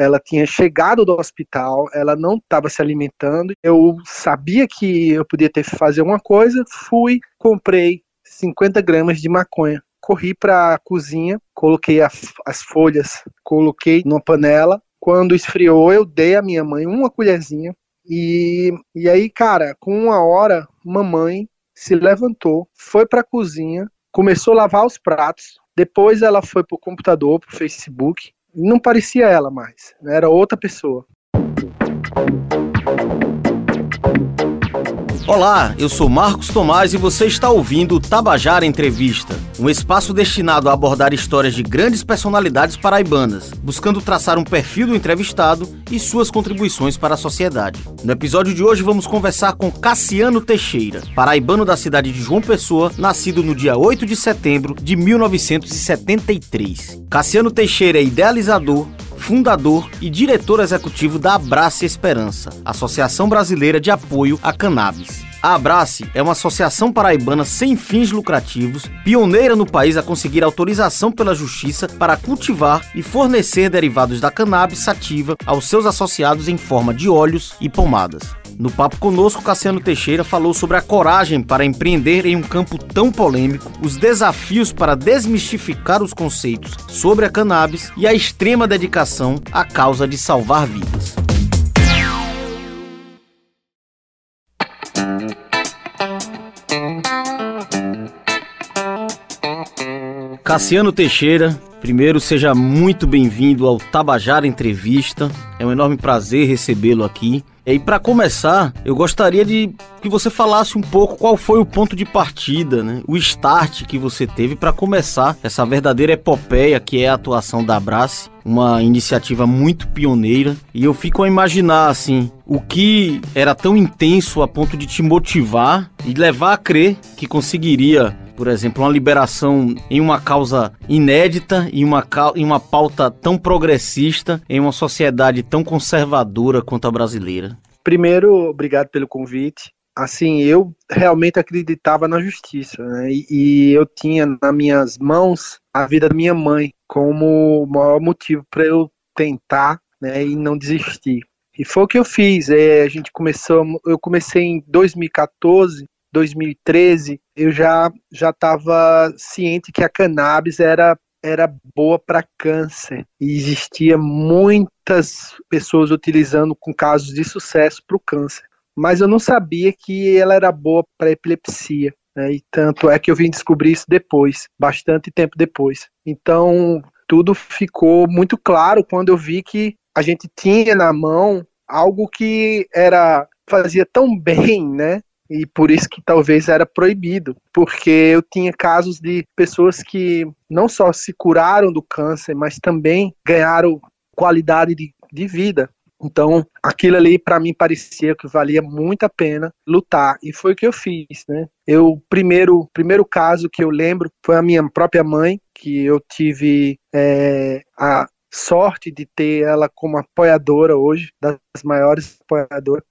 ela tinha chegado do hospital, ela não estava se alimentando. Eu sabia que eu podia ter que fazer uma coisa, fui, comprei 50 gramas de maconha. Corri para a cozinha, coloquei a, as folhas, coloquei numa panela. Quando esfriou, eu dei à minha mãe uma colherzinha. E, e aí, cara, com uma hora, mamãe se levantou, foi para a cozinha, começou a lavar os pratos. Depois ela foi pro computador, pro Facebook. Não parecia ela mais, era outra pessoa. Olá, eu sou Marcos Tomás e você está ouvindo o Tabajara Entrevista, um espaço destinado a abordar histórias de grandes personalidades paraibanas, buscando traçar um perfil do entrevistado e suas contribuições para a sociedade. No episódio de hoje vamos conversar com Cassiano Teixeira, paraibano da cidade de João Pessoa, nascido no dia 8 de setembro de 1973. Cassiano Teixeira é idealizador, fundador e diretor executivo da Abrace Esperança, Associação Brasileira de Apoio a Cannabis. A Abrace é uma associação paraibana sem fins lucrativos, pioneira no país a conseguir autorização pela Justiça para cultivar e fornecer derivados da cannabis sativa aos seus associados em forma de óleos e pomadas. No papo conosco, Cassiano Teixeira falou sobre a coragem para empreender em um campo tão polêmico, os desafios para desmistificar os conceitos sobre a cannabis e a extrema dedicação à causa de salvar vidas. Cassiano Teixeira, primeiro seja muito bem-vindo ao Tabajara Entrevista. É um enorme prazer recebê-lo aqui. E para começar, eu gostaria de que você falasse um pouco qual foi o ponto de partida, né? o start que você teve para começar essa verdadeira epopeia que é a atuação da Abrace, uma iniciativa muito pioneira. E eu fico a imaginar assim, o que era tão intenso a ponto de te motivar e levar a crer que conseguiria por exemplo, uma liberação em uma causa inédita, em uma, em uma pauta tão progressista, em uma sociedade tão conservadora quanto a brasileira? Primeiro, obrigado pelo convite. Assim, eu realmente acreditava na justiça, né? E, e eu tinha nas minhas mãos a vida da minha mãe como o maior motivo para eu tentar, né, e não desistir. E foi o que eu fiz. É, a gente começou, eu comecei em 2014 2013, eu já já estava ciente que a cannabis era era boa para câncer e existia muitas pessoas utilizando com casos de sucesso para o câncer, mas eu não sabia que ela era boa para epilepsia. Né? E tanto é que eu vim descobrir isso depois, bastante tempo depois. Então tudo ficou muito claro quando eu vi que a gente tinha na mão algo que era fazia tão bem, né? E por isso que talvez era proibido, porque eu tinha casos de pessoas que não só se curaram do câncer, mas também ganharam qualidade de, de vida. Então, aquilo ali para mim parecia que valia muito a pena lutar e foi o que eu fiz, né? Eu primeiro primeiro caso que eu lembro foi a minha própria mãe, que eu tive é, a sorte de ter ela como apoiadora hoje, das maiores apoiadoras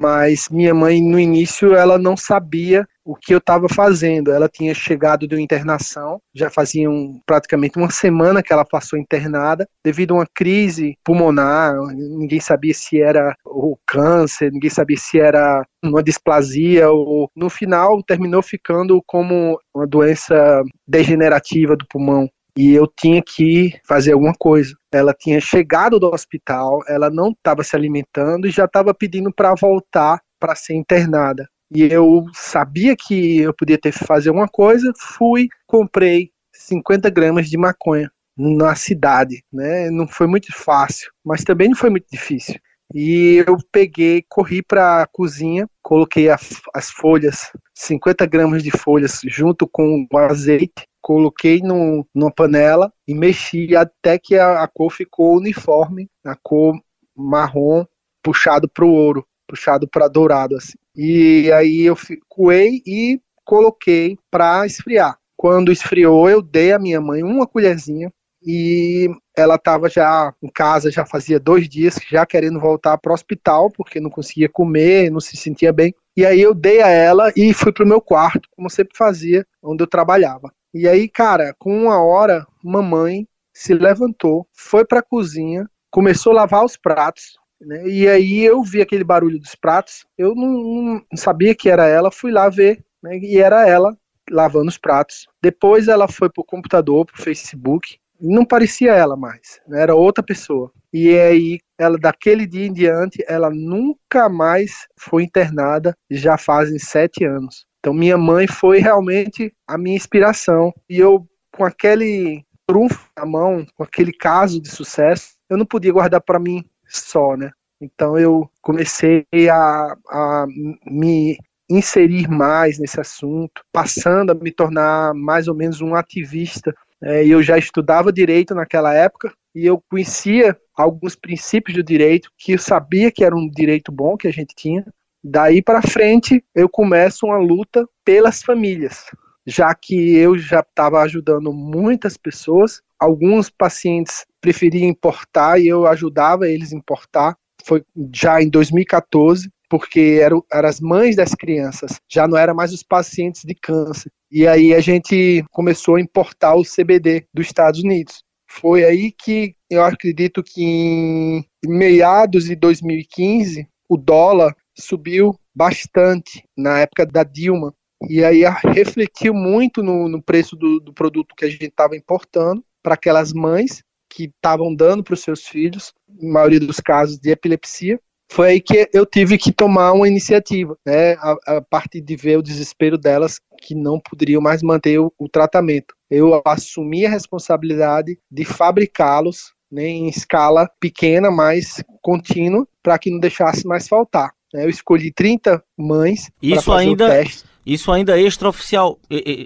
mas minha mãe no início ela não sabia o que eu estava fazendo. Ela tinha chegado de uma internação, já fazia um, praticamente uma semana que ela passou internada, devido a uma crise pulmonar. Ninguém sabia se era o câncer, ninguém sabia se era uma displasia ou no final terminou ficando como uma doença degenerativa do pulmão e eu tinha que fazer alguma coisa. Ela tinha chegado do hospital, ela não estava se alimentando e já estava pedindo para voltar para ser internada. E eu sabia que eu podia ter que fazer uma coisa, fui, comprei 50 gramas de maconha na cidade, né? Não foi muito fácil, mas também não foi muito difícil. E eu peguei, corri para a cozinha, coloquei a, as folhas, 50 gramas de folhas, junto com o azeite, coloquei no, numa panela e mexi até que a, a cor ficou uniforme, a cor marrom puxado para o ouro, puxado para dourado assim. E aí eu coei e coloquei para esfriar. Quando esfriou, eu dei à minha mãe uma colherzinha e ela estava já em casa, já fazia dois dias, já querendo voltar para o hospital, porque não conseguia comer, não se sentia bem. E aí eu dei a ela e fui para o meu quarto, como sempre fazia, onde eu trabalhava. E aí, cara, com uma hora, mamãe se levantou, foi para a cozinha, começou a lavar os pratos. Né? E aí eu vi aquele barulho dos pratos, eu não, não sabia que era ela, fui lá ver, né? e era ela lavando os pratos. Depois ela foi pro computador, pro Facebook, não parecia ela mais, né? era outra pessoa. E aí, ela daquele dia em diante, ela nunca mais foi internada, já fazem sete anos. Então, minha mãe foi realmente a minha inspiração. E eu, com aquele trunfo na mão, com aquele caso de sucesso, eu não podia guardar para mim só, né? Então, eu comecei a, a me inserir mais nesse assunto, passando a me tornar mais ou menos um ativista. É, eu já estudava direito naquela época e eu conhecia alguns princípios do direito que eu sabia que era um direito bom que a gente tinha. Daí para frente, eu começo uma luta pelas famílias, já que eu já estava ajudando muitas pessoas. Alguns pacientes preferiam importar e eu ajudava eles importar. Foi já em 2014 porque eram, eram as mães das crianças, já não eram mais os pacientes de câncer. E aí a gente começou a importar o CBD dos Estados Unidos. Foi aí que eu acredito que em meados de 2015 o dólar subiu bastante na época da Dilma. E aí refletiu muito no, no preço do, do produto que a gente estava importando para aquelas mães que estavam dando para os seus filhos, na maioria dos casos de epilepsia, foi aí que eu tive que tomar uma iniciativa, né, a, a partir de ver o desespero delas que não poderiam mais manter o, o tratamento. Eu assumi a responsabilidade de fabricá-los né, em escala pequena, mas contínua, para que não deixasse mais faltar. Né. Eu escolhi 30 mães isso fazer ainda, o teste. Isso ainda extraoficial,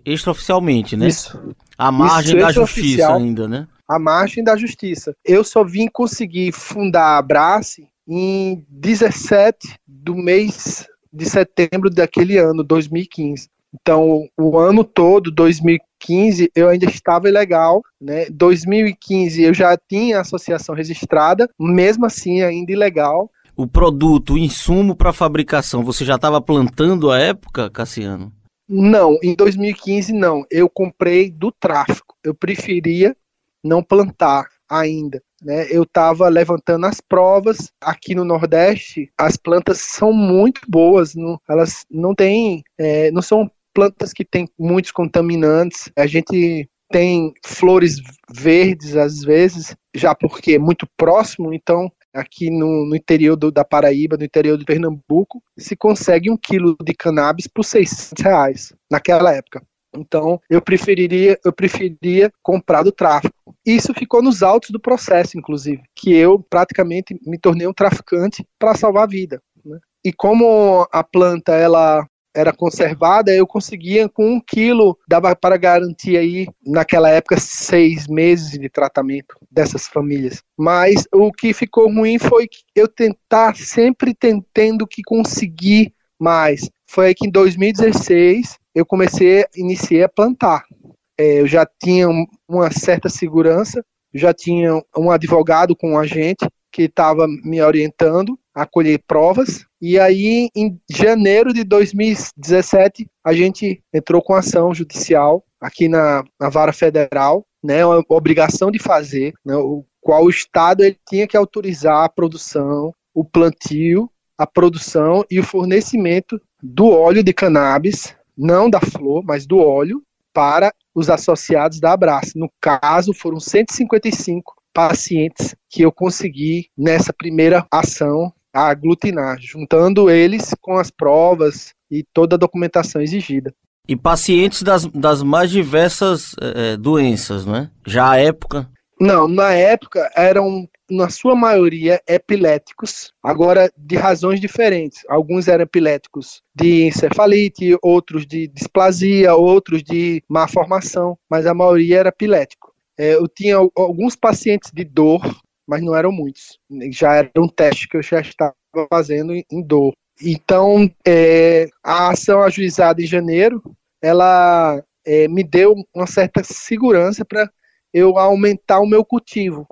extraoficialmente, né? Isso. A margem Isso, da justiça ainda, né? A margem da justiça. Eu só vim conseguir fundar a Abrace em 17 do mês de setembro daquele ano, 2015. Então, o ano todo, 2015, eu ainda estava ilegal, né? 2015 eu já tinha associação registrada, mesmo assim ainda ilegal. O produto, o insumo para fabricação, você já estava plantando à época, Cassiano? Não, em 2015 não. Eu comprei do tráfico. Eu preferia não plantar ainda. Né, eu estava levantando as provas aqui no Nordeste. As plantas são muito boas, não, elas não têm, é, não são plantas que têm muitos contaminantes. A gente tem flores verdes às vezes, já porque é muito próximo, então aqui no, no interior do, da Paraíba, no interior de Pernambuco, se consegue um quilo de cannabis por 600 reais naquela época. Então, eu preferiria, eu preferia comprar do tráfico. Isso ficou nos autos do processo, inclusive, que eu praticamente me tornei um traficante para salvar a vida. Né? E como a planta ela era conservada, eu conseguia com um quilo, dava para garantir aí, naquela época, seis meses de tratamento dessas famílias. Mas o que ficou ruim foi eu tentar sempre tentando que conseguir mais. Foi que em 2016 eu comecei, iniciei a plantar. É, eu já tinha uma certa segurança, já tinha um advogado com um agente que estava me orientando a colher provas. E aí, em janeiro de 2017, a gente entrou com ação judicial aqui na, na vara federal, né, uma obrigação de fazer, né, o qual o Estado ele tinha que autorizar a produção, o plantio, a produção e o fornecimento do óleo de cannabis não da flor, mas do óleo, para os associados da Abraça. No caso, foram 155 pacientes que eu consegui nessa primeira ação aglutinar, juntando eles com as provas e toda a documentação exigida. E pacientes das, das mais diversas é, doenças, né? Já à época? Não, na época eram na sua maioria, epiléticos, agora de razões diferentes. Alguns eram epiléticos de encefalite, outros de displasia, outros de má formação, mas a maioria era epilético. É, eu tinha alguns pacientes de dor, mas não eram muitos. Já era um teste que eu já estava fazendo em dor. Então, é, a ação ajuizada em janeiro, ela é, me deu uma certa segurança para eu aumentar o meu cultivo.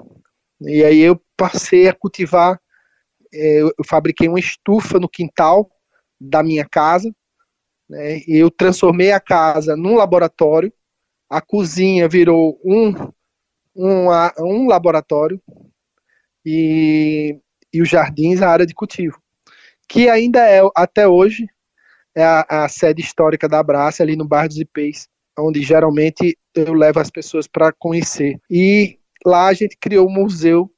E aí eu passei a cultivar, é, eu fabriquei uma estufa no quintal da minha casa, né, e eu transformei a casa num laboratório, a cozinha virou um, um, um laboratório, e, e os jardins a área de cultivo, que ainda é, até hoje, é a, a sede histórica da Abraça, ali no bairro dos Ipês, onde geralmente eu levo as pessoas para conhecer. E lá a gente criou um museu,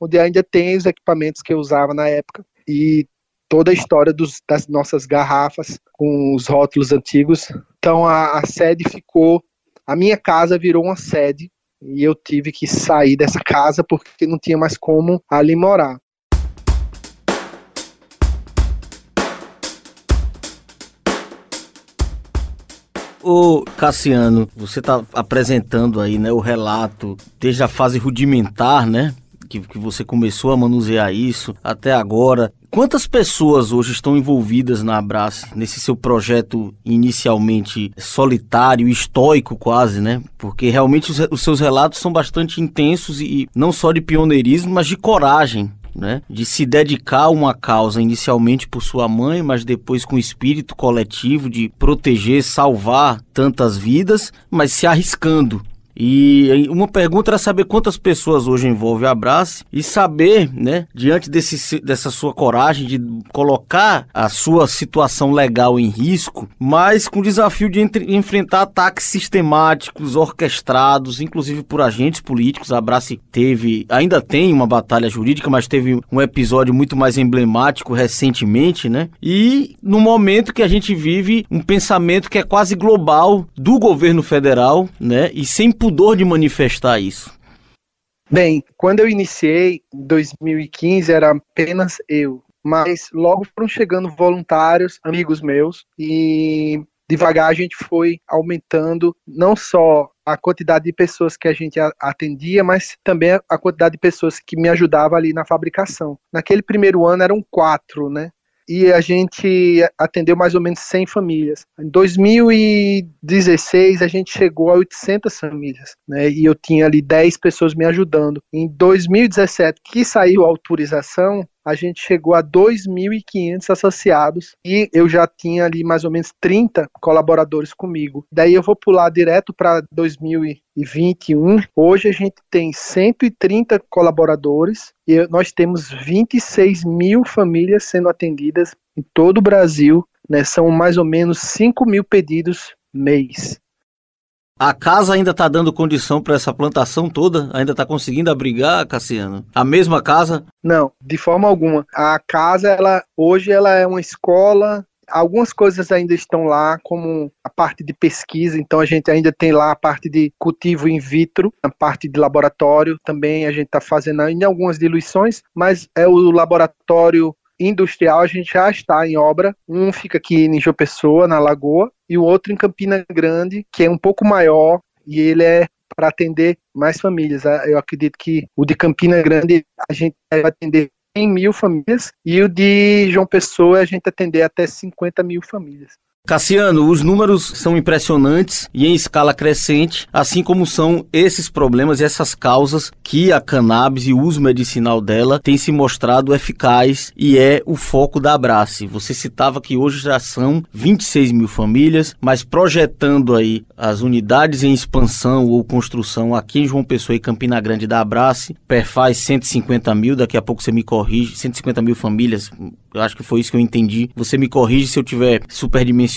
onde ainda tem os equipamentos que eu usava na época, e toda a história dos, das nossas garrafas com os rótulos antigos. Então a, a sede ficou, a minha casa virou uma sede e eu tive que sair dessa casa porque não tinha mais como ali morar. Ô Cassiano, você está apresentando aí, né, o relato desde a fase rudimentar, né, que, que você começou a manusear isso até agora. Quantas pessoas hoje estão envolvidas na Abrace, nesse seu projeto inicialmente solitário, estoico quase, né? Porque realmente os, os seus relatos são bastante intensos e não só de pioneirismo, mas de coragem, né? De se dedicar a uma causa inicialmente por sua mãe, mas depois com o espírito coletivo de proteger, salvar tantas vidas, mas se arriscando, e uma pergunta era saber quantas pessoas hoje envolve a Abrace e saber, né, diante desse, dessa sua coragem de colocar a sua situação legal em risco, mas com o desafio de entre, enfrentar ataques sistemáticos, orquestrados, inclusive por agentes políticos. A Abrace teve, ainda tem uma batalha jurídica, mas teve um episódio muito mais emblemático recentemente, né? E no momento que a gente vive um pensamento que é quase global do governo federal, né? E sem pudor de manifestar isso? Bem, quando eu iniciei em 2015 era apenas eu, mas logo foram chegando voluntários, amigos meus, e devagar a gente foi aumentando não só a quantidade de pessoas que a gente atendia, mas também a quantidade de pessoas que me ajudavam ali na fabricação. Naquele primeiro ano eram quatro, né? E a gente atendeu mais ou menos 100 famílias. Em 2016 a gente chegou a 800 famílias, né? E eu tinha ali 10 pessoas me ajudando. Em 2017 que saiu a autorização, a gente chegou a 2.500 associados e eu já tinha ali mais ou menos 30 colaboradores comigo. Daí eu vou pular direto para 2021. Hoje a gente tem 130 colaboradores e nós temos 26 mil famílias sendo atendidas em todo o Brasil. Né? São mais ou menos 5 mil pedidos mês. A casa ainda está dando condição para essa plantação toda? Ainda está conseguindo abrigar, Cassiano? A mesma casa? Não, de forma alguma. A casa, ela hoje ela é uma escola. Algumas coisas ainda estão lá, como a parte de pesquisa, então a gente ainda tem lá a parte de cultivo in vitro, a parte de laboratório também a gente está fazendo ainda algumas diluições, mas é o laboratório industrial a gente já está em obra. Um fica aqui em João Pessoa, na Lagoa, e o outro em Campina Grande, que é um pouco maior e ele é para atender mais famílias. Ah, eu acredito que o de Campina Grande a gente vai atender 100 mil famílias e o de João Pessoa a gente atender até 50 mil famílias. Cassiano, os números são impressionantes e em escala crescente, assim como são esses problemas e essas causas que a cannabis e o uso medicinal dela tem se mostrado eficaz e é o foco da Abrace. Você citava que hoje já são 26 mil famílias, mas projetando aí as unidades em expansão ou construção aqui em João Pessoa e Campina Grande da Abrace, perfaz 150 mil, daqui a pouco você me corrige, 150 mil famílias, eu acho que foi isso que eu entendi. Você me corrige se eu tiver superdimensionado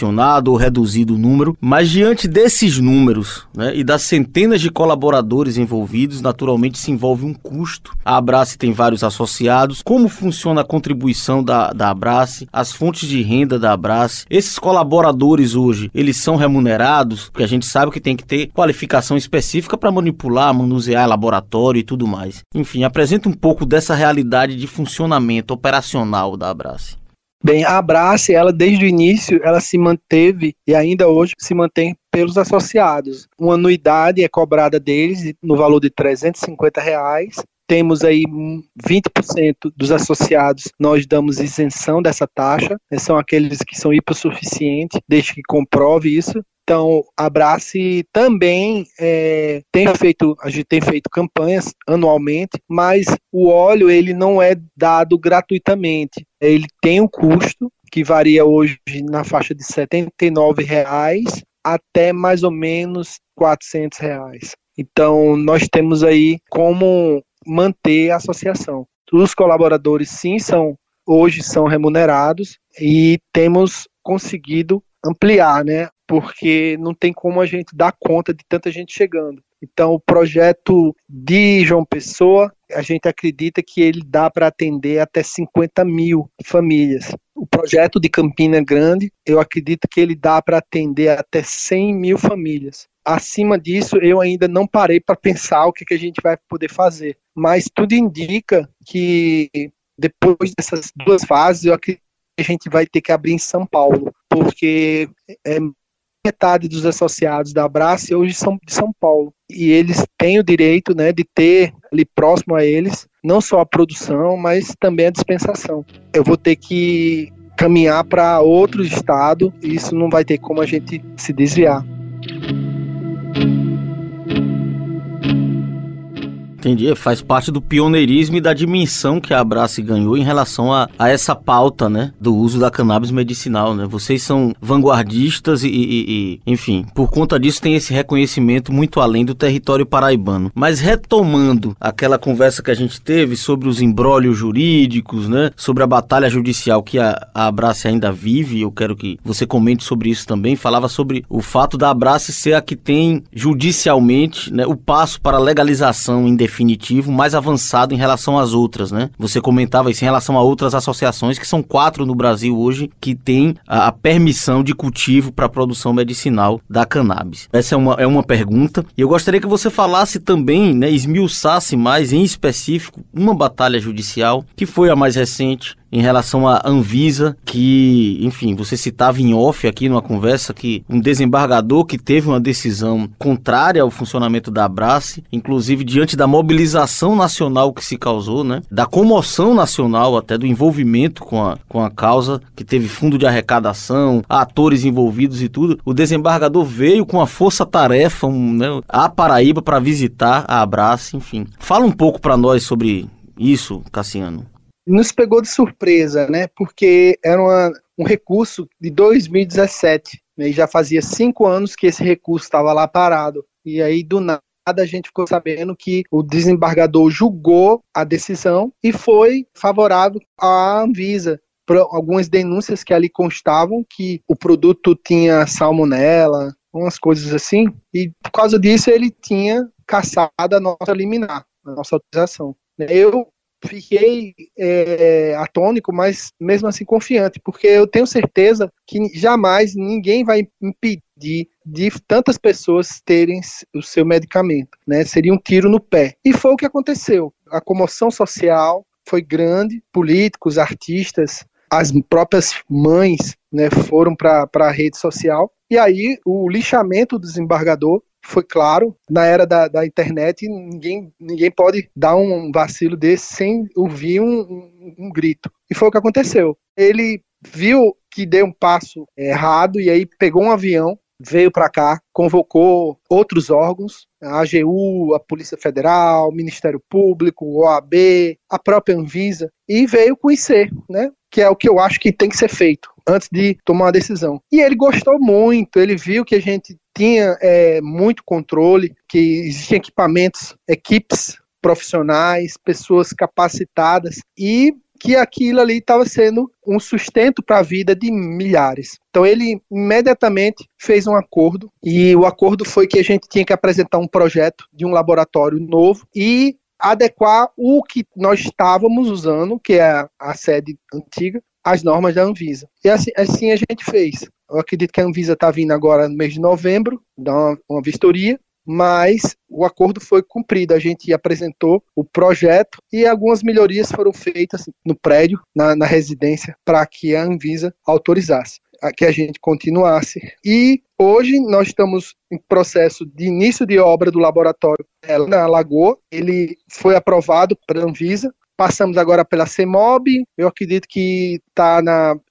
ou reduzido o número. Mas diante desses números né, e das centenas de colaboradores envolvidos, naturalmente se envolve um custo. A Abrace tem vários associados. Como funciona a contribuição da, da Abrace, as fontes de renda da Abrace? Esses colaboradores hoje, eles são remunerados? Porque a gente sabe que tem que ter qualificação específica para manipular, manusear laboratório e tudo mais. Enfim, apresenta um pouco dessa realidade de funcionamento operacional da Abrace. Bem, a Abrace, ela desde o início, ela se manteve e ainda hoje se mantém pelos associados. Uma anuidade é cobrada deles no valor de 350 reais. Temos aí 20% dos associados, nós damos isenção dessa taxa, né, são aqueles que são hipossuficientes, desde que comprove isso. Então, a Brace também é, tem feito, a gente tem feito campanhas anualmente, mas o óleo ele não é dado gratuitamente. Ele tem um custo que varia hoje na faixa de 79 reais até mais ou menos 400 reais. Então, nós temos aí como manter a associação. Os colaboradores, sim, são hoje são remunerados e temos conseguido ampliar, né? Porque não tem como a gente dar conta de tanta gente chegando. Então, o projeto de João Pessoa, a gente acredita que ele dá para atender até 50 mil famílias. O projeto de Campina Grande, eu acredito que ele dá para atender até 100 mil famílias. Acima disso, eu ainda não parei para pensar o que, que a gente vai poder fazer. Mas tudo indica que depois dessas duas fases, eu acredito que a gente vai ter que abrir em São Paulo, porque é metade dos associados da Abrace hoje são de São Paulo. E eles têm o direito né, de ter ali próximo a eles não só a produção, mas também a dispensação. Eu vou ter que caminhar para outro estado e isso não vai ter como a gente se desviar. Entendi, faz parte do pioneirismo e da dimensão que a Abrace ganhou em relação a, a essa pauta, né, do uso da cannabis medicinal, né? Vocês são vanguardistas e, e, e, enfim, por conta disso tem esse reconhecimento muito além do território paraibano. Mas retomando aquela conversa que a gente teve sobre os embrólios jurídicos, né, sobre a batalha judicial que a, a Abrace ainda vive, eu quero que você comente sobre isso também, falava sobre o fato da Abrace ser a que tem judicialmente, né, o passo para a legalização em definitivo mais avançado em relação às outras, né? Você comentava isso em relação a outras associações, que são quatro no Brasil hoje, que têm a, a permissão de cultivo para a produção medicinal da cannabis. Essa é uma, é uma pergunta. E eu gostaria que você falasse também, né, esmiuçasse mais, em específico, uma batalha judicial, que foi a mais recente, em relação à Anvisa, que, enfim, você citava em off aqui numa conversa que um desembargador que teve uma decisão contrária ao funcionamento da Abrace, inclusive diante da mobilização nacional que se causou, né, da comoção nacional até do envolvimento com a, com a causa, que teve fundo de arrecadação, atores envolvidos e tudo, o desembargador veio com a força-tarefa um, né, a Paraíba para visitar a Abrace, enfim. Fala um pouco para nós sobre isso, Cassiano nos pegou de surpresa, né? Porque era uma, um recurso de 2017, né, e já fazia cinco anos que esse recurso estava lá parado. E aí, do nada, a gente ficou sabendo que o desembargador julgou a decisão e foi favorável à Anvisa. Por algumas denúncias que ali constavam que o produto tinha salmonela, umas coisas assim, e por causa disso ele tinha caçado a nossa liminar, a nossa autorização. Eu fiquei é, atônico, mas mesmo assim confiante, porque eu tenho certeza que jamais ninguém vai impedir de tantas pessoas terem o seu medicamento, né? Seria um tiro no pé. E foi o que aconteceu. A comoção social foi grande, políticos, artistas, as próprias mães, né, foram para a rede social. E aí o lixamento do desembargador foi claro, na era da, da internet, ninguém, ninguém pode dar um vacilo desse sem ouvir um, um, um grito. E foi o que aconteceu. Ele viu que deu um passo errado e aí pegou um avião, veio para cá, convocou outros órgãos, a AGU, a Polícia Federal, o Ministério Público, o OAB, a própria Anvisa, e veio conhecer, né? Que é o que eu acho que tem que ser feito antes de tomar uma decisão. E ele gostou muito, ele viu que a gente tinha é, muito controle, que existiam equipamentos, equipes profissionais, pessoas capacitadas e que aquilo ali estava sendo um sustento para a vida de milhares. Então ele imediatamente fez um acordo e o acordo foi que a gente tinha que apresentar um projeto de um laboratório novo e adequar o que nós estávamos usando, que é a sede antiga, às normas da Anvisa. E assim, assim a gente fez. Eu acredito que a Anvisa está vindo agora no mês de novembro, dar uma, uma vistoria, mas o acordo foi cumprido. A gente apresentou o projeto e algumas melhorias foram feitas no prédio, na, na residência, para que a Anvisa autorizasse que a gente continuasse. E hoje nós estamos em processo de início de obra do laboratório na Lagoa. Ele foi aprovado pela Anvisa, Passamos agora pela CEMOB, eu acredito que está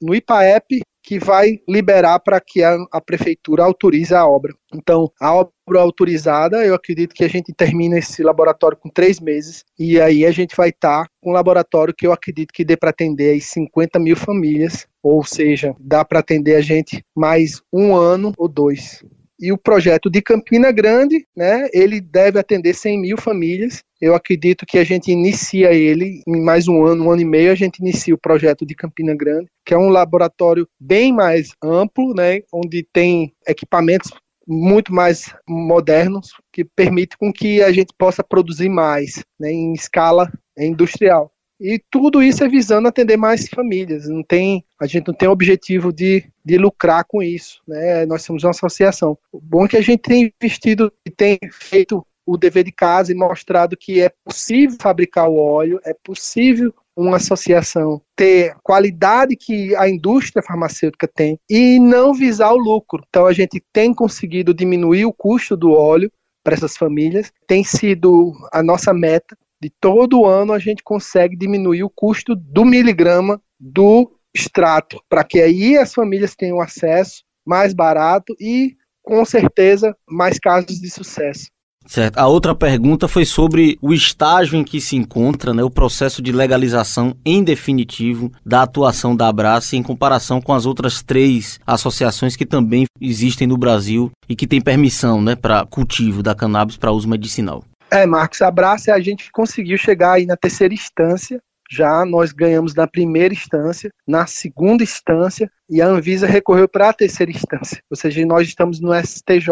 no IPAEP, que vai liberar para que a, a, prefeitura autorize a obra. Então, a obra autorizada, eu acredito que a gente termina esse laboratório com três meses, e aí a gente vai estar tá com um laboratório que eu acredito que dê para atender aí 50 mil famílias, ou seja, dá para atender a gente mais um ano ou dois. E o projeto de Campina Grande, né, ele deve atender 100 mil famílias. Eu acredito que a gente inicia ele em mais um ano, um ano e meio, a gente inicia o projeto de Campina Grande, que é um laboratório bem mais amplo, né, onde tem equipamentos muito mais modernos que permite com que a gente possa produzir mais né, em escala industrial. E tudo isso é visando atender mais famílias. Não tem, a gente não tem objetivo de, de lucrar com isso. Né? Nós somos uma associação. O bom é que a gente tem investido e tem feito o dever de casa e mostrado que é possível fabricar o óleo, é possível uma associação ter qualidade que a indústria farmacêutica tem e não visar o lucro. Então a gente tem conseguido diminuir o custo do óleo para essas famílias, tem sido a nossa meta. De todo ano a gente consegue diminuir o custo do miligrama do extrato, para que aí as famílias tenham acesso mais barato e com certeza mais casos de sucesso. Certo. A outra pergunta foi sobre o estágio em que se encontra né, o processo de legalização em definitivo da atuação da Abraça em comparação com as outras três associações que também existem no Brasil e que têm permissão né, para cultivo da cannabis para uso medicinal. É, Marcos, a Abraça a gente conseguiu chegar aí na terceira instância já nós ganhamos na primeira instância, na segunda instância, e a Anvisa recorreu para a terceira instância. Ou seja, nós estamos no STJ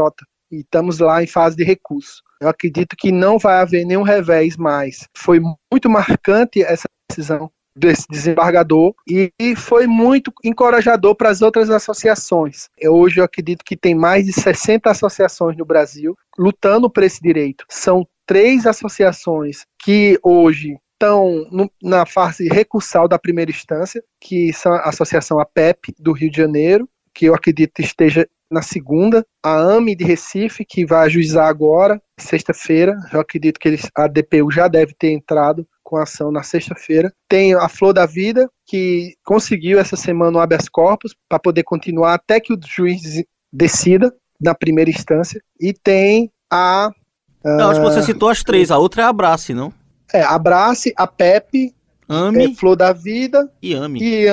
e estamos lá em fase de recurso. Eu acredito que não vai haver nenhum revés mais. Foi muito marcante essa decisão desse desembargador e foi muito encorajador para as outras associações. Eu, hoje eu acredito que tem mais de 60 associações no Brasil lutando por esse direito. São três associações que hoje estão na fase recursal da primeira instância, que são a Associação APEP do Rio de Janeiro, que eu acredito esteja na segunda, a AME de Recife, que vai ajuizar agora, sexta-feira. Eu acredito que eles, a DPU já deve ter entrado com a ação na sexta-feira. Tem a Flor da Vida, que conseguiu essa semana o habeas corpus para poder continuar até que o juiz decida na primeira instância. E tem a. Não, acho que você ah, citou as três, a outra é a Abrace, não? É, Abrace, a PEP, AME, é, Flor da Vida e AME. E,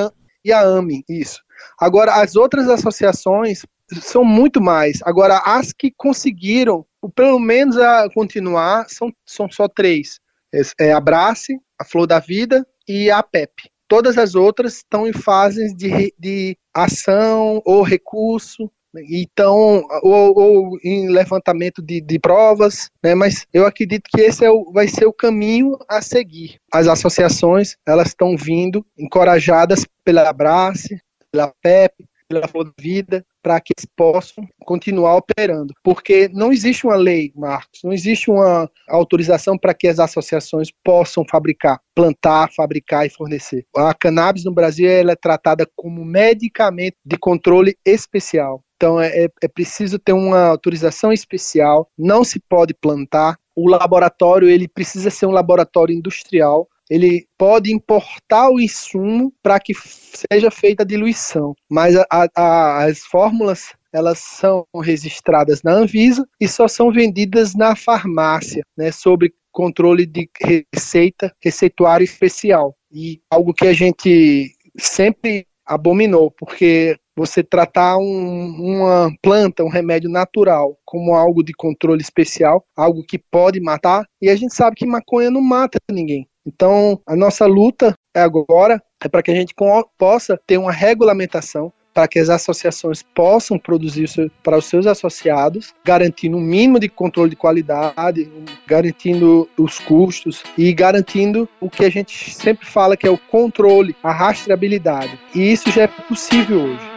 e a AME, isso. Agora, as outras associações são muito mais. Agora, as que conseguiram, pelo menos a continuar, são, são só três. É, é a Brace, a Flor da Vida e a PEP. Todas as outras estão em fases de, de ação ou recurso, então, ou, ou em levantamento de, de provas, né? mas eu acredito que esse é o, vai ser o caminho a seguir. As associações, elas estão vindo encorajadas pela Abrace, pela PEP, pela Flor da Vida, para que eles possam continuar operando. Porque não existe uma lei, Marcos, não existe uma autorização para que as associações possam fabricar, plantar, fabricar e fornecer. A cannabis no Brasil ela é tratada como medicamento de controle especial. Então é, é, é preciso ter uma autorização especial, não se pode plantar. O laboratório ele precisa ser um laboratório industrial ele pode importar o insumo para que seja feita a diluição, mas a, a, as fórmulas elas são registradas na Anvisa e só são vendidas na farmácia, né, sob controle de receita, receituário especial. E algo que a gente sempre abominou, porque você tratar um, uma planta, um remédio natural, como algo de controle especial, algo que pode matar, e a gente sabe que maconha não mata ninguém. Então, a nossa luta agora é para que a gente possa ter uma regulamentação para que as associações possam produzir para os seus associados, garantindo um mínimo de controle de qualidade, garantindo os custos e garantindo o que a gente sempre fala que é o controle, a rastreabilidade. E isso já é possível hoje.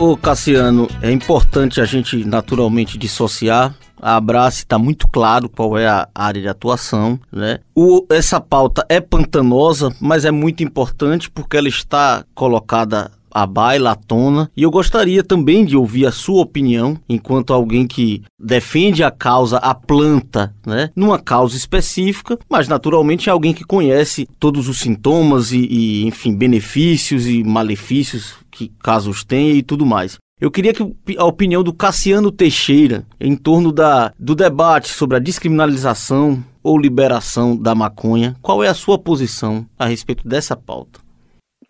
Ô Cassiano, é importante a gente naturalmente dissociar a Abrace está muito claro qual é a área de atuação, né? O, essa pauta é pantanosa, mas é muito importante porque ela está colocada à baila, à tona, e eu gostaria também de ouvir a sua opinião, enquanto alguém que defende a causa, a planta, né, numa causa específica, mas naturalmente é alguém que conhece todos os sintomas e, e enfim, benefícios e malefícios que casos tenha e tudo mais. Eu queria que a opinião do Cassiano Teixeira em torno da, do debate sobre a descriminalização ou liberação da maconha. Qual é a sua posição a respeito dessa pauta?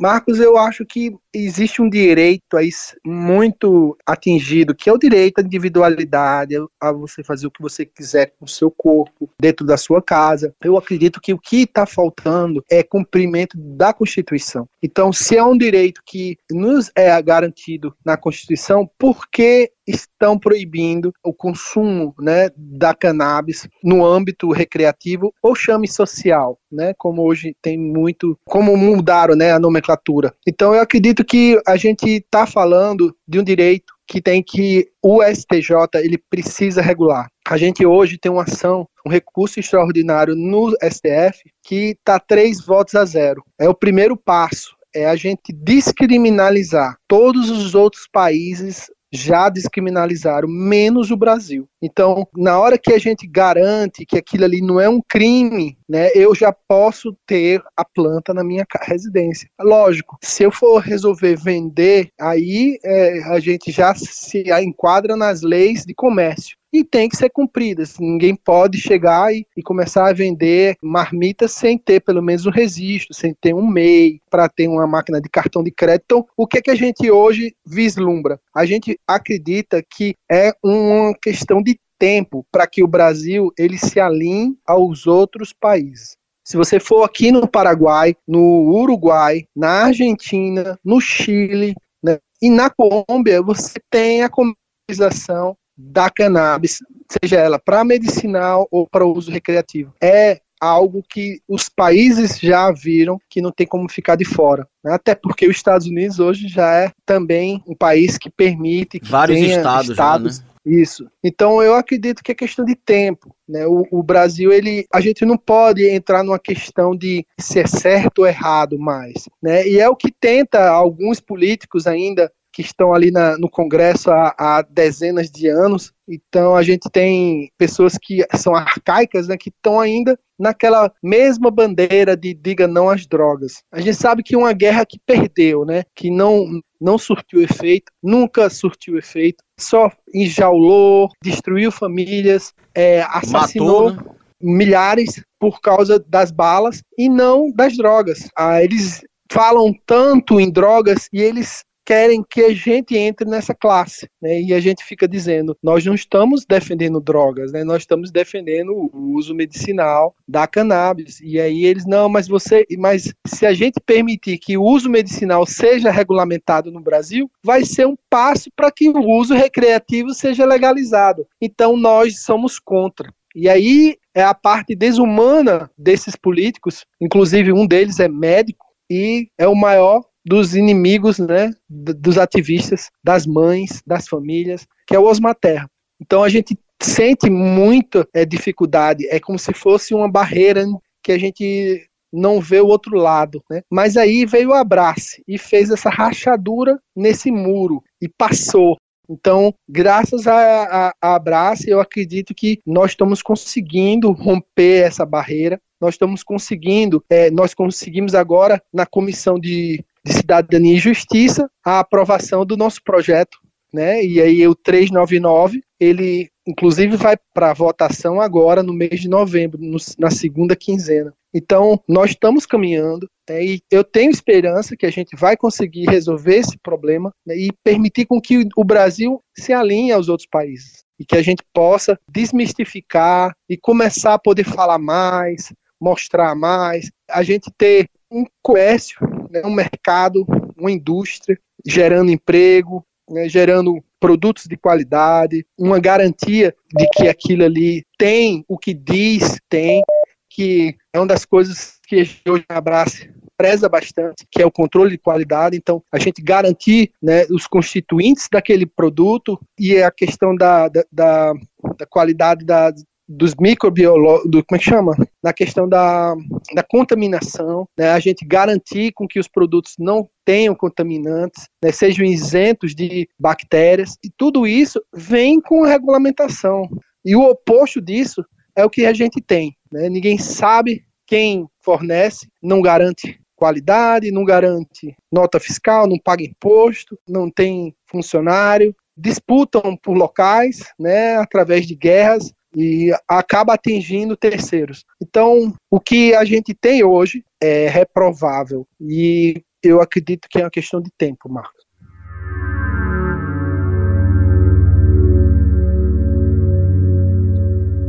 Marcos, eu acho que existe um direito aí muito atingido, que é o direito à individualidade, a você fazer o que você quiser com o seu corpo, dentro da sua casa. Eu acredito que o que está faltando é cumprimento da Constituição. Então, se é um direito que nos é garantido na Constituição, por que estão proibindo o consumo né, da cannabis no âmbito recreativo ou chame social, né, como hoje tem muito, como mudaram né, a nomenclatura. Então eu acredito que a gente está falando de um direito que tem que o STJ ele precisa regular. A gente hoje tem uma ação, um recurso extraordinário no STF que está três votos a zero. É o primeiro passo é a gente descriminalizar todos os outros países já descriminalizaram, menos o Brasil. Então, na hora que a gente garante que aquilo ali não é um crime, né, eu já posso ter a planta na minha residência. Lógico, se eu for resolver vender, aí é, a gente já se enquadra nas leis de comércio e tem que ser cumpridas. Ninguém pode chegar e, e, começar a vender marmitas sem ter pelo menos um registro, sem ter um MEI, para ter uma máquina de cartão de crédito. Então, o que, é que a gente hoje vislumbra? A gente acredita que é uma questão de tempo para que o Brasil ele se alinhe aos outros países. Se você for aqui no Paraguai, no Uruguai, na Argentina, no Chile né, e na Colômbia, você tem a comercialização da cannabis, seja ela para medicinal ou para uso recreativo. É algo que os países já viram que não tem como ficar de fora. Né? Até porque os Estados Unidos hoje já é também um país que permite que vários estados, estados já, né? Isso. Então eu acredito que é questão de tempo. Né? O, o, Brasil, ele, a gente não pode entrar numa questão de se é certo ou errado mais. Né? E é o que tenta alguns políticos ainda que estão ali na, no Congresso há, há, dezenas de anos. Então a gente tem pessoas que são arcaicas, né, que estão ainda naquela mesma bandeira de diga não às drogas. A gente sabe que uma guerra que perdeu, né, que não não surtiu efeito, nunca surtiu efeito, só enjaulou, destruiu famílias, é, assassinou Matou, né? milhares por causa das balas e não das drogas. Ah, eles falam tanto em drogas e eles querem que a gente entre nessa classe, né? E a gente fica dizendo, nós não estamos defendendo drogas, né? Nós estamos defendendo o uso medicinal da cannabis. E aí eles não, mas você, mas se a gente permitir que o uso medicinal seja regulamentado no Brasil, vai ser um passo para que o uso recreativo seja legalizado. Então nós somos contra. E aí é a parte desumana desses políticos, inclusive um deles é médico e é o maior dos inimigos, né, dos ativistas, das mães, das famílias, que é o Osma Terra. Então a gente sente muita é, dificuldade, é como se fosse uma barreira que a gente não vê o outro lado, né? Mas aí veio o abraço e fez essa rachadura nesse muro e passou. Então, graças a, a, a Abraço, eu acredito que nós estamos conseguindo romper essa barreira. Nós estamos conseguindo, é, nós conseguimos agora na comissão de de Cidadania e Justiça a aprovação do nosso projeto, né? E aí o 399, ele inclusive vai para votação agora no mês de novembro, no, na segunda quinzena. Então, nós estamos caminhando né, e eu tenho esperança que a gente vai conseguir resolver esse problema né, e permitir com que o Brasil se alinhe aos outros países e que a gente possa desmistificar e começar a poder falar mais, mostrar mais, a gente ter um comércio né, um mercado, uma indústria gerando emprego, né, gerando produtos de qualidade, uma garantia de que aquilo ali tem o que diz, tem, que é uma das coisas que hoje a Abrace preza bastante, que é o controle de qualidade. Então, a gente garantir né, os constituintes daquele produto e a questão da, da, da, da qualidade da, dos microbiólogos, do, como é que chama? Na questão da, da contaminação, né, a gente garantir com que os produtos não tenham contaminantes, né, sejam isentos de bactérias, e tudo isso vem com regulamentação. E o oposto disso é o que a gente tem. Né? Ninguém sabe quem fornece, não garante qualidade, não garante nota fiscal, não paga imposto, não tem funcionário, disputam por locais, né, através de guerras, e acaba atingindo terceiros. Então, o que a gente tem hoje é reprovável e eu acredito que é uma questão de tempo, Marcos.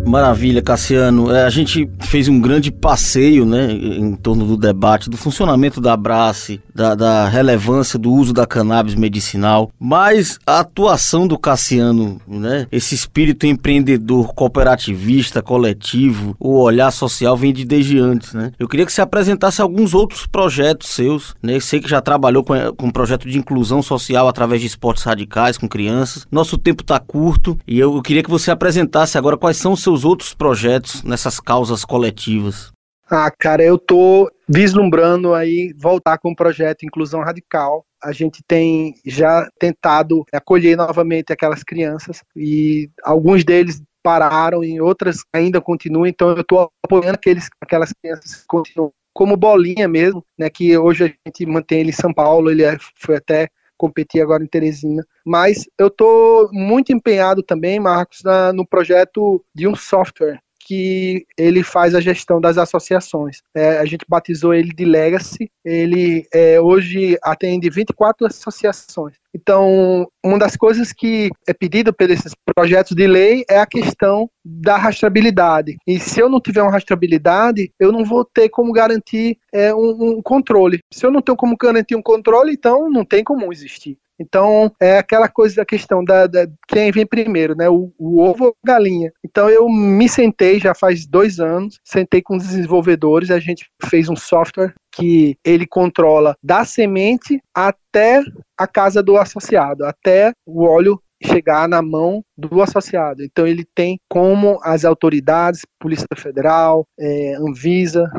Maravilha, Cassiano. É, a gente fez um grande passeio né, em torno do debate do funcionamento da Abrace, da, da, relevância do uso da cannabis medicinal, mas a atuação do Cassiano, né, esse espírito empreendedor, cooperativista, coletivo, o olhar social vem de desde antes. Né? Eu queria que você apresentasse alguns outros projetos seus. Né? Eu sei que já trabalhou com, com um projeto de inclusão social através de esportes radicais com crianças. Nosso tempo está curto e eu, eu queria que você apresentasse agora quais são os seus seus outros projetos nessas causas coletivas? Ah, cara, eu tô vislumbrando aí voltar com o projeto Inclusão Radical. A gente tem já tentado acolher novamente aquelas crianças e alguns deles pararam e outras ainda continuam, então eu estou apoiando aqueles, aquelas crianças que continuam como bolinha mesmo, né, que hoje a gente mantém ele em São Paulo, ele é, foi até competir agora em Teresina. Mas eu estou muito empenhado também, Marcos, na, no projeto de um software que ele faz a gestão das associações. É, a gente batizou ele de Legacy. Ele é, hoje atende 24 associações. Então, uma das coisas que é pedida esses projetos de lei é a questão da rastreabilidade. E se eu não tiver uma rastreabilidade, eu não vou ter como garantir é, um, um controle. Se eu não tenho como garantir um controle, então não tem como existir. Então, é aquela coisa da questão da, da quem vem primeiro, né? O, o, ovo ou a galinha. Então, eu me sentei já faz dois anos, sentei com os desenvolvedores, a gente fez um software que ele controla da semente até a casa do associado, até o óleo chegar na mão do associado. Então ele tem como as autoridades, Polícia Federal, é, Anvisa,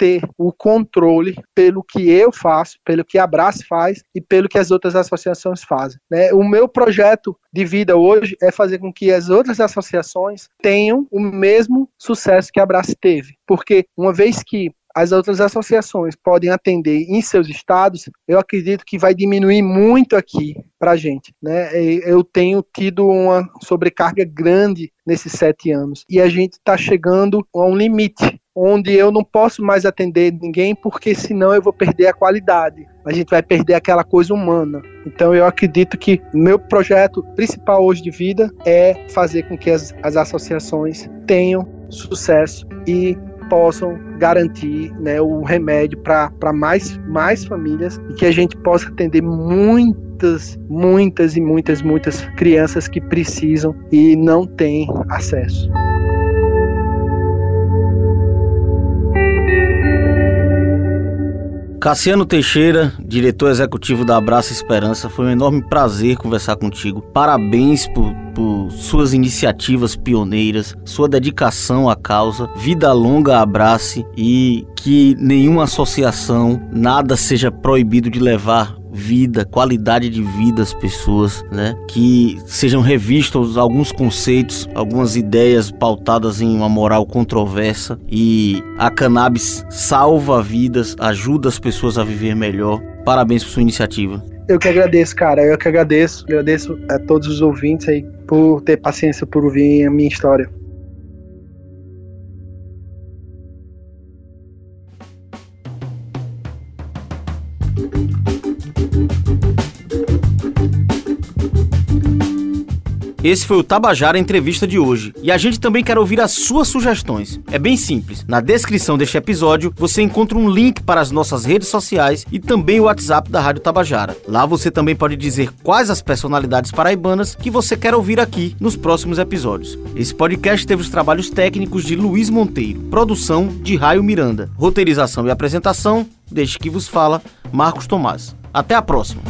ter o controle pelo que eu faço, pelo que a Brás faz e pelo que as outras associações fazem. Né? O meu projeto de vida hoje é fazer com que as outras associações tenham o mesmo sucesso que a Brás teve, porque uma vez que as outras associações podem atender em seus estados, eu acredito que vai diminuir muito aqui para a gente. Né? Eu tenho tido uma sobrecarga grande nesses sete anos e a gente está chegando a um limite onde eu não posso mais atender ninguém porque senão eu vou perder a qualidade. A gente vai perder aquela coisa humana. Então eu acredito que meu projeto principal hoje de vida é fazer com que as, as associações tenham sucesso e possam garantir né, o remédio para mais, mais famílias e que a gente possa atender muitas, muitas e muitas, muitas crianças que precisam e não têm acesso. Cassiano Teixeira, diretor executivo da Abraça Esperança, foi um enorme prazer conversar contigo. Parabéns por, por, suas iniciativas pioneiras, sua dedicação à causa. Vida longa abrace e que nenhuma associação, nada seja proibido de levar vida, qualidade de vida às pessoas, né? Que sejam revistos alguns conceitos, algumas ideias pautadas em uma moral controversa e a cannabis salva vidas, ajuda as pessoas a viver melhor. Parabéns por sua iniciativa. Eu que agradeço, cara. Eu que agradeço. Agradeço a todos os ouvintes aí por ter paciência por ouvir a minha história. Esse foi o Tabajara Entrevista de hoje. E a gente também quer ouvir as suas sugestões. É bem simples. Na descrição deste episódio você encontra um link para as nossas redes sociais e também o WhatsApp da Rádio Tabajara. Lá você também pode dizer quais as personalidades paraibanas que você quer ouvir aqui nos próximos episódios. Esse podcast teve os trabalhos técnicos de Luiz Monteiro, produção de Raio Miranda, roteirização e apresentação, desde que vos fala, Marcos Tomás. Até a próxima!